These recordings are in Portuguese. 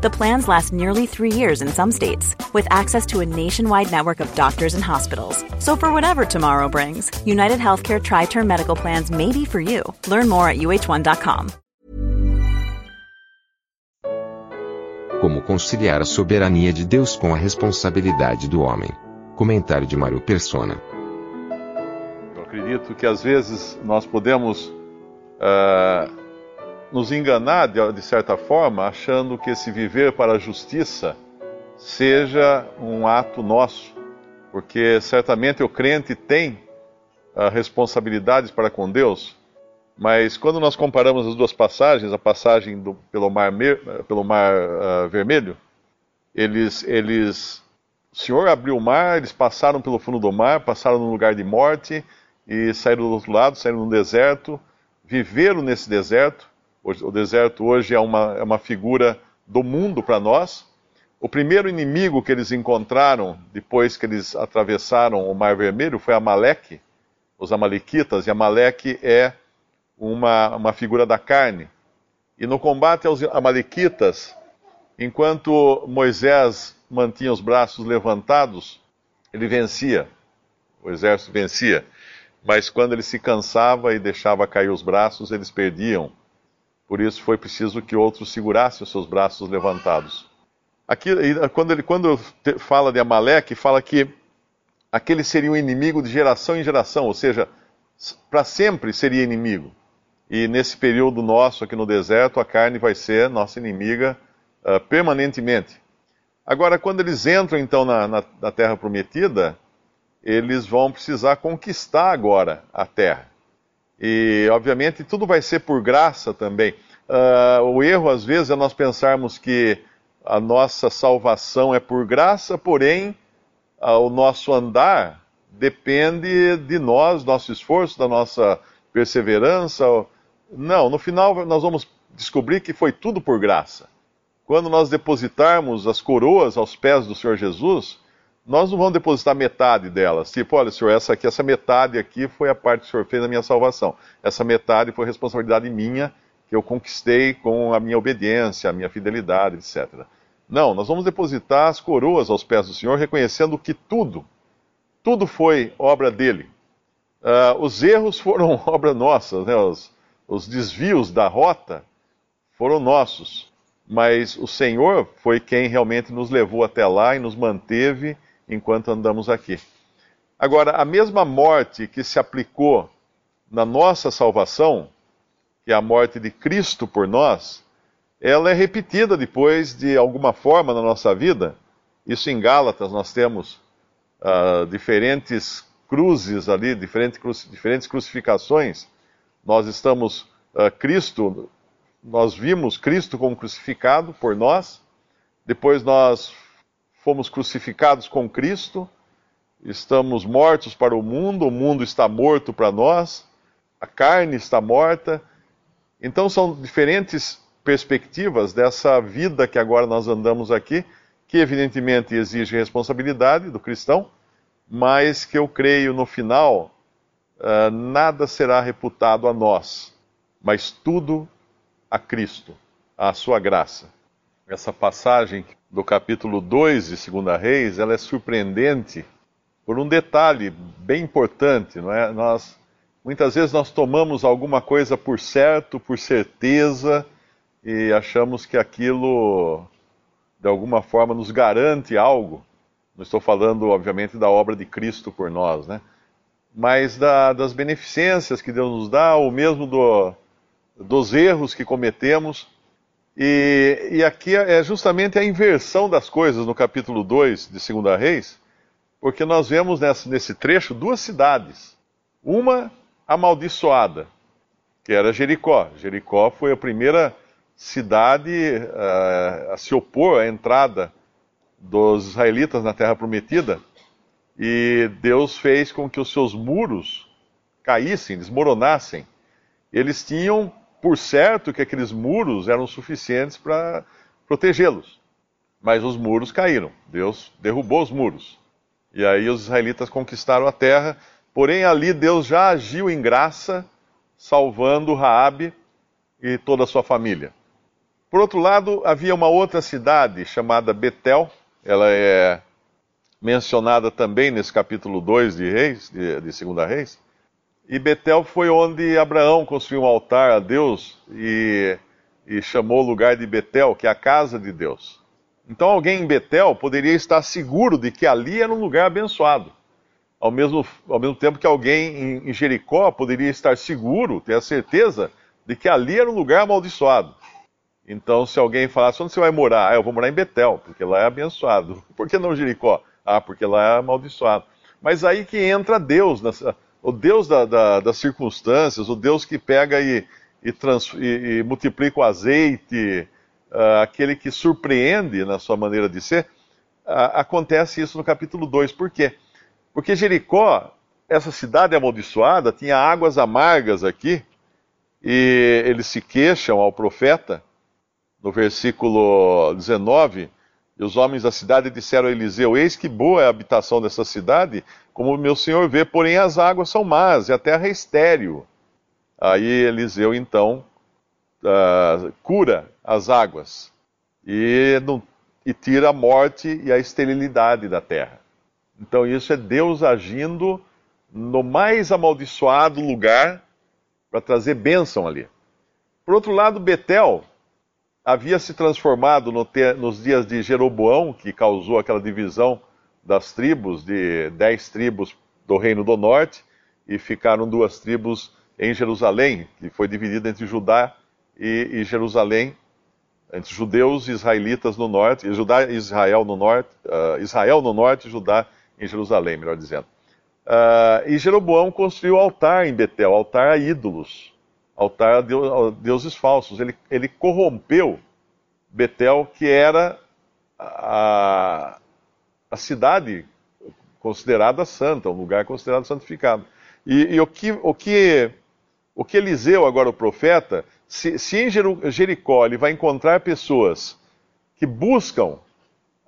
The plans last nearly three years in some states, with access to a nationwide network of doctors and hospitals. So, for whatever tomorrow brings, United Healthcare Tri Term Medical Plans may be for you. Learn more at uh1.com. Como conciliar a soberania de Deus com a responsabilidade do homem? Comentário de Mário Persona. Eu acredito que às vezes nós podemos uh, nos enganar de, de certa forma, achando que esse viver para a justiça seja um ato nosso, porque certamente o crente tem uh, responsabilidades para com Deus, mas quando nós comparamos as duas passagens, a passagem do, pelo Mar, pelo mar uh, Vermelho, eles, eles, o Senhor abriu o mar, eles passaram pelo fundo do mar, passaram num lugar de morte e saíram do outro lado, saíram no deserto, viveram nesse deserto. O deserto hoje é uma, é uma figura do mundo para nós. O primeiro inimigo que eles encontraram depois que eles atravessaram o Mar Vermelho foi Amaleque, os Amalequitas, e Amaleque é uma, uma figura da carne. E no combate aos Amalequitas, enquanto Moisés mantinha os braços levantados, ele vencia, o exército vencia. Mas quando ele se cansava e deixava cair os braços, eles perdiam. Por isso foi preciso que outros segurassem os seus braços levantados. Aqui, quando ele quando fala de Amaleque, fala que aquele seria um inimigo de geração em geração, ou seja, para sempre seria inimigo. E nesse período nosso aqui no deserto, a carne vai ser nossa inimiga uh, permanentemente. Agora, quando eles entram então na, na, na, terra prometida, eles vão precisar conquistar agora a terra. E, obviamente, tudo vai ser por graça também. Uh, o erro, às vezes, é nós pensarmos que a nossa salvação é por graça, porém, uh, o nosso andar depende de nós, nosso esforço, da nossa perseverança. Não, no final nós vamos descobrir que foi tudo por graça. Quando nós depositarmos as coroas aos pés do Senhor Jesus, nós não vamos depositar metade delas. Tipo, olha, Senhor, essa aqui, essa metade aqui foi a parte que o Senhor fez da minha salvação. Essa metade foi responsabilidade minha que eu conquistei com a minha obediência, a minha fidelidade, etc. Não, nós vamos depositar as coroas aos pés do Senhor, reconhecendo que tudo, tudo foi obra dele. Uh, os erros foram obra nossa, né? os, os desvios da rota foram nossos, mas o Senhor foi quem realmente nos levou até lá e nos manteve enquanto andamos aqui. Agora, a mesma morte que se aplicou na nossa salvação, que é a morte de Cristo por nós, ela é repetida depois de alguma forma na nossa vida. Isso em Gálatas nós temos uh, diferentes cruzes ali, diferentes, diferentes crucificações nós estamos, uh, Cristo, nós vimos Cristo como crucificado por nós, depois nós fomos crucificados com Cristo, estamos mortos para o mundo, o mundo está morto para nós, a carne está morta. Então são diferentes perspectivas dessa vida que agora nós andamos aqui, que evidentemente exige responsabilidade do cristão, mas que eu creio no final uh, nada será reputado a nós, mas tudo a Cristo, a sua graça. Essa passagem do capítulo 2 de 2 Reis, ela é surpreendente por um detalhe bem importante, não é? Nós muitas vezes nós tomamos alguma coisa por certo, por certeza e achamos que aquilo de alguma forma nos garante algo. Não estou falando, obviamente, da obra de Cristo por nós, né? mas da, das beneficências que Deus nos dá, ou mesmo do, dos erros que cometemos. E, e, aqui é justamente a inversão das coisas no capítulo 2 de 2 Reis, porque nós vemos nesse, nesse trecho duas cidades. Uma amaldiçoada, que era Jericó. Jericó foi a primeira cidade uh, a se opor à entrada dos israelitas na Terra Prometida. E Deus fez com que os seus muros caíssem, desmoronassem. Eles tinham por certo que aqueles muros eram suficientes para protegê-los. Mas os muros caíram. Deus derrubou os muros. E aí os israelitas conquistaram a terra. Porém, ali Deus já agiu em graça, salvando Raabe e toda a sua família. Por outro lado, havia uma outra cidade chamada Betel. Ela é mencionada também nesse capítulo 2 de Reis, de, de Segunda Reis. E Betel foi onde Abraão construiu um altar a Deus e, e chamou o lugar de Betel, que é a casa de Deus. Então alguém em Betel poderia estar seguro de que ali era um lugar abençoado. Ao mesmo, ao mesmo tempo que alguém em, em Jericó poderia estar seguro, ter a certeza de que ali era um lugar amaldiçoado. Então, se alguém falasse, onde você vai morar? Ah, eu vou morar em Betel, porque lá é abençoado. Por que não Jericó? Ah, porque lá é amaldiçoado. Mas aí que entra Deus, o Deus da, da, das circunstâncias, o Deus que pega e, e, trans, e, e multiplica o azeite, uh, aquele que surpreende na sua maneira de ser. Uh, acontece isso no capítulo 2. Por quê? Porque Jericó, essa cidade amaldiçoada, tinha águas amargas aqui, e eles se queixam ao profeta, no versículo 19, e os homens da cidade disseram a Eliseu: Eis que boa é a habitação dessa cidade, como meu senhor vê, porém as águas são más e a terra é estéril. Aí Eliseu então uh, cura as águas e, e tira a morte e a esterilidade da terra. Então isso é Deus agindo no mais amaldiçoado lugar para trazer bênção ali. Por outro lado, Betel havia se transformado no te, nos dias de Jeroboão, que causou aquela divisão das tribos, de dez tribos do Reino do Norte, e ficaram duas tribos em Jerusalém, que foi dividida entre Judá e, e Jerusalém, entre judeus e israelitas no norte, e Judá e Israel no norte, uh, Israel no norte e Judá em Jerusalém, melhor dizendo. Uh, e Jeroboão construiu altar em Betel, altar a ídolos altar a, Deus, a deuses falsos. Ele, ele corrompeu Betel, que era a, a cidade considerada santa, um lugar considerado santificado. E, e o, que, o, que, o que Eliseu, agora o profeta, se, se em Jericó ele vai encontrar pessoas que buscam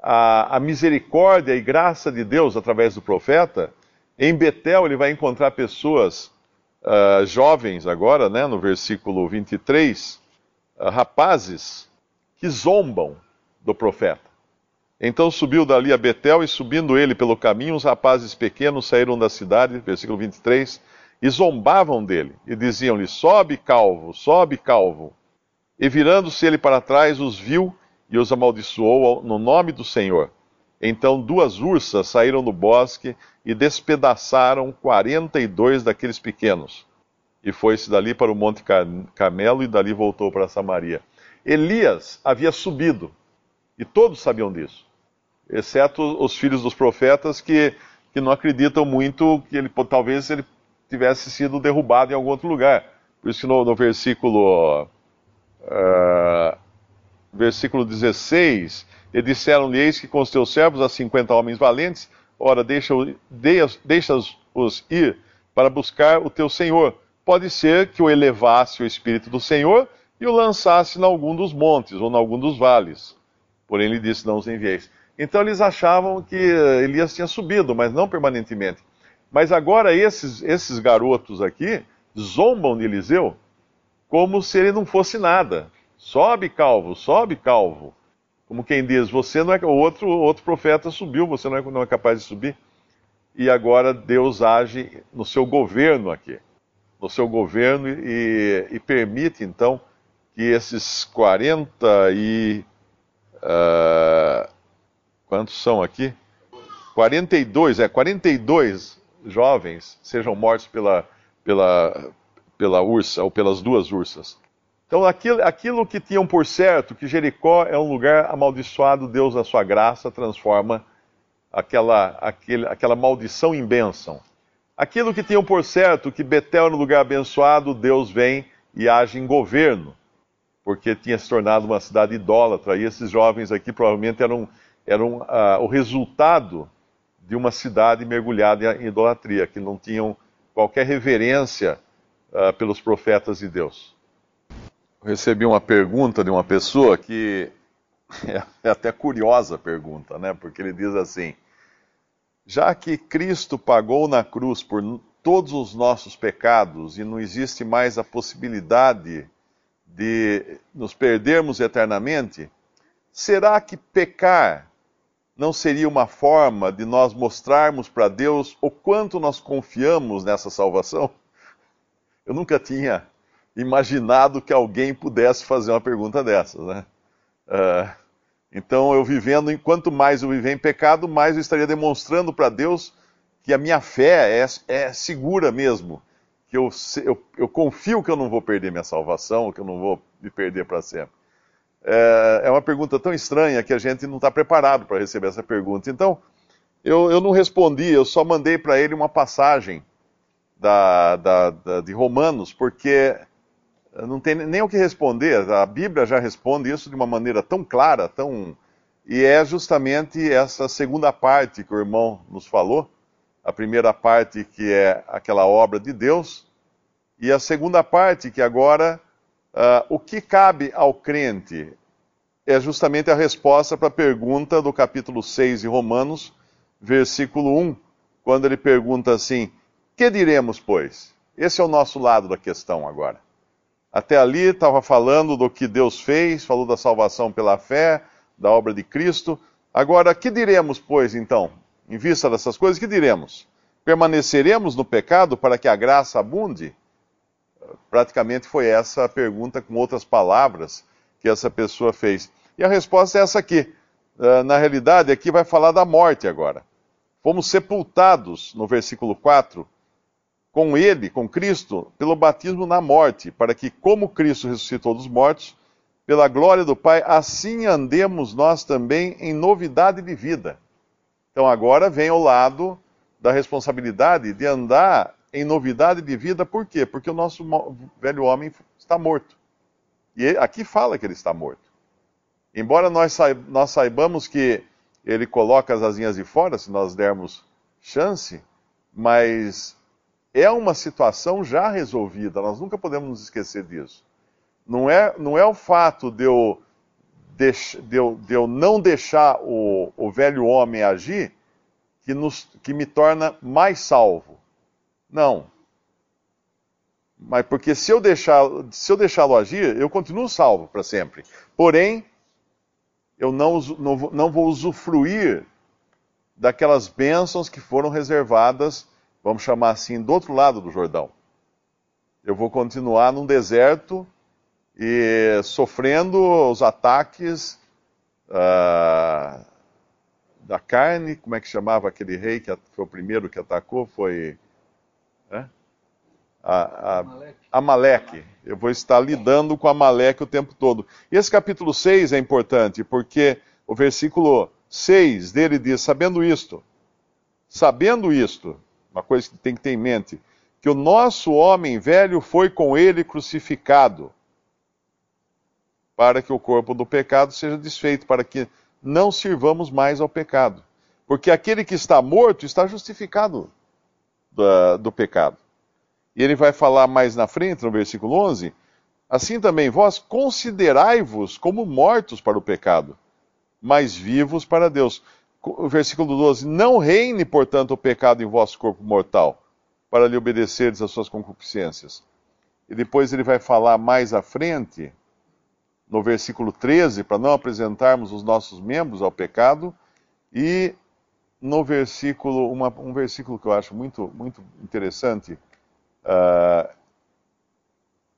a, a, misericórdia e graça de Deus através do profeta, em Betel ele vai encontrar pessoas uh, jovens agora, né, no versículo 23, uh, ah, rapazes que zombam do profeta. Então subiu dali a Betel, e subindo ele pelo caminho, os rapazes pequenos saíram da cidade, versículo 23, e zombavam dele, e diziam-lhe: Sobe, calvo, sobe, calvo. E virando-se ele para trás, os viu e os amaldiçoou no nome do Senhor. Então duas ursas saíram do bosque e despedaçaram quarenta e dois daqueles pequenos. E foi-se dali para o Monte Carmelo e dali voltou para Samaria. Elias havia subido, e todos sabiam disso, exceto os filhos dos profetas que, que não acreditam muito que ele talvez ele tivesse sido derrubado em algum outro lugar. Por isso que no, no versículo, uh, versículo 16 e disseram-lhe: Eis que com os teus servos há cinquenta homens valentes, ora, deixa-os deixa ir para buscar o teu Senhor. Pode ser que o elevasse o Espírito do Senhor e o lançasse em algum dos montes ou em algum dos vales. Porém, ele disse: Não os envieis. Então eles achavam que Elias tinha subido, mas não permanentemente. Mas agora esses, esses garotos aqui zombam de Eliseu como se ele não fosse nada. Sobe, calvo, sobe, calvo. Como quem diz, você não é. O outro, outro profeta subiu, você não é, não é capaz de subir. E agora Deus age no seu governo aqui. No seu governo e, e permite então que esses 40 e. Uh, quantos são aqui? 42, é, 42 jovens sejam mortos pela, pela, pela ursa, ou pelas duas ursas. Então, aquilo, aquilo, que tinham por certo, que Jericó é um lugar amaldiçoado, Deus, na sua graça, transforma aquela, aquele, aquela maldição em bênção. Aquilo que tinham por certo, que Betel era um lugar abençoado, Deus vem e age em governo, porque tinha se tornado uma cidade idólatra. E esses jovens aqui provavelmente eram, eram uh, o resultado de uma cidade mergulhada em idolatria, que não tinham qualquer reverência uh, pelos profetas de Deus. Recebi uma pergunta de uma pessoa que é até curiosa a pergunta, né? Porque ele diz assim: já que Cristo pagou na cruz por todos os nossos pecados e não existe mais a possibilidade de nos perdermos eternamente, será que pecar não seria uma forma de nós mostrarmos para Deus o quanto nós confiamos nessa salvação? Eu nunca tinha imaginado que alguém pudesse fazer uma pergunta dessas, né? Uh, então, eu vivendo, quanto mais eu viver em pecado, mais eu estaria demonstrando para Deus que a minha fé é, é segura mesmo, que eu, eu, eu, confio que eu não vou perder minha salvação, que eu não vou me perder para sempre. É, é, uma pergunta tão estranha que a gente não está preparado para receber essa pergunta. Então, eu, eu não respondi, eu só mandei para ele uma passagem da, da, da, de Romanos, porque não tem nem o que responder. A Bíblia já responde isso de uma maneira tão clara, tão e é justamente essa segunda parte que o irmão nos falou. A primeira parte que é aquela obra de Deus e a segunda parte que agora uh, o que cabe ao crente é justamente a resposta para a pergunta do capítulo 6 de Romanos, versículo 1, quando ele pergunta assim: Que diremos, pois? Esse é o nosso lado da questão agora. Até ali estava falando do que Deus fez, falou da salvação pela fé, da obra de Cristo. Agora, que diremos, pois, então? Em vista dessas coisas, que diremos? Permaneceremos no pecado para que a graça abunde? Praticamente foi essa a pergunta, com outras palavras, que essa pessoa fez. E a resposta é essa aqui. Ah, na realidade, aqui vai falar da morte agora. Fomos sepultados, no versículo 4, com ele, com Cristo, pelo batismo na morte, para que, como Cristo ressuscitou dos mortos, pela glória do Pai, assim andemos nós também em novidade de vida. Então agora vem o lado da responsabilidade de andar em novidade de vida, por quê? Porque o nosso velho homem está morto. E aqui fala que ele está morto. Embora nós, saibamos que ele coloca as asinhas de fora, se nós dermos chance, mas é uma situação já resolvida, nós nunca podemos nos esquecer disso. Não é, não é o fato de eu, de eu, de eu não deixar o, o velho homem agir que, nos, que me torna mais salvo. Não. Mas porque se eu deixar, se eu deixá-lo agir, eu continuo salvo para sempre. Porém, eu não, não, não vou usufruir daquelas bênçãos que foram reservadas vamos chamar assim, do outro lado do Jordão. Eu vou continuar num deserto e sofrendo os ataques uh, da carne. Como é que chamava aquele rei que foi o primeiro que atacou? Foi. Né? A, a, Amaleque. Eu vou estar lidando com Amaleque o tempo todo. E esse capítulo 6 é importante, porque o versículo 6 dele diz: Sabendo isto, sabendo isto, uma coisa que tem que ter em mente, que o nosso homem velho foi com ele crucificado, para que o corpo do pecado seja desfeito, para que não sirvamos mais ao pecado. Porque aquele que está morto está justificado do, do pecado. E ele vai falar mais na frente, no versículo 11: Assim também vós considerai-vos como mortos para o pecado, mas vivos para Deus versículo 12: Não reine, portanto, o pecado em vosso corpo mortal, para lhe obedecerdes às suas concupiscências. E depois ele vai falar mais à frente, no versículo 13, para não apresentarmos os nossos membros ao pecado, e no versículo, uma, um versículo que eu acho muito, muito interessante, uh,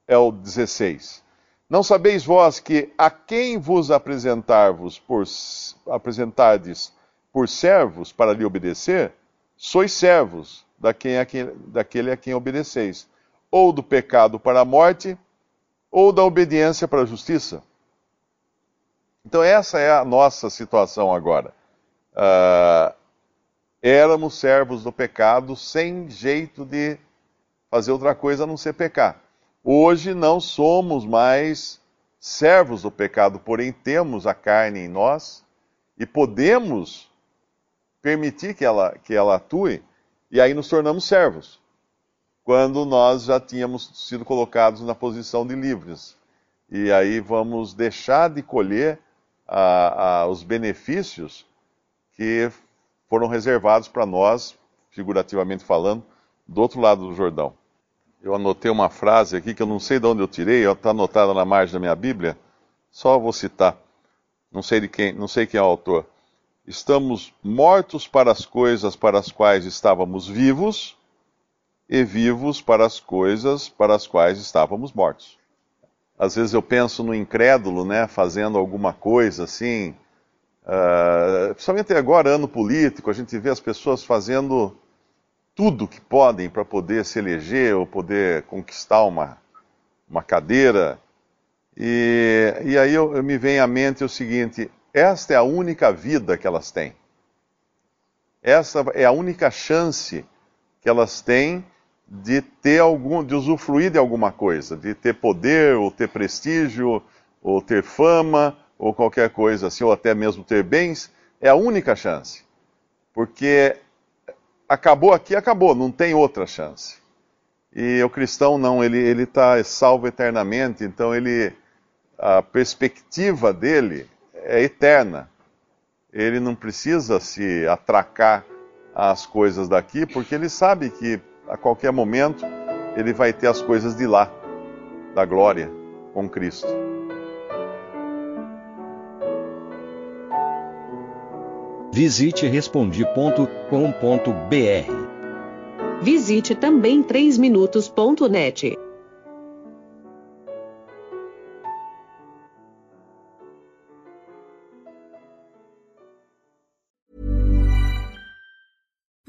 é o 16. Não sabeis vós que a quem vos apresentar-vos por apresentardes por servos para lhe obedecer, sois servos daquele a quem obedeceis, ou do pecado para a morte, ou da obediência para a justiça. Então, essa é a nossa situação agora. Uh, éramos servos do pecado sem jeito de fazer outra coisa a não ser pecar. Hoje não somos mais servos do pecado, porém temos a carne em nós e podemos permitir que ela, que ela atue, e aí nos tornamos servos, quando nós já tínhamos sido colocados na posição de livres. e aí vamos deixar de colher a, a, os benefícios que foram reservados para nós, figurativamente falando, do outro lado do Jordão. Eu anotei uma frase aqui que eu não sei de onde eu tirei, está anotada na margem da minha Bíblia, só vou citar. Não sei de quem, não sei quem é o autor. Estamos mortos para as coisas para as quais estávamos vivos e vivos para as coisas para as quais estávamos mortos. Às vezes eu penso no incrédulo, né, fazendo alguma coisa assim, uh, principalmente agora, ano político, a gente vê as pessoas fazendo tudo que podem para poder se eleger ou poder conquistar uma, uma cadeira. E, e aí eu, eu me vem à mente o seguinte: esta é a única vida que elas têm. Essa é a única chance que elas têm de ter algum, de usufruir de alguma coisa, de ter poder, ou ter prestígio, ou ter fama, ou qualquer coisa assim, ou até mesmo ter bens, é a única chance. Porque acabou aqui, acabou, não tem outra chance. E o cristão não, ele está salvo eternamente, então ele, a perspectiva dele é eterna. Ele não precisa se atracar às coisas daqui, porque ele sabe que a qualquer momento ele vai ter as coisas de lá, da glória, com Cristo. Visite respondi.com.br. Visite também 3minutos.net.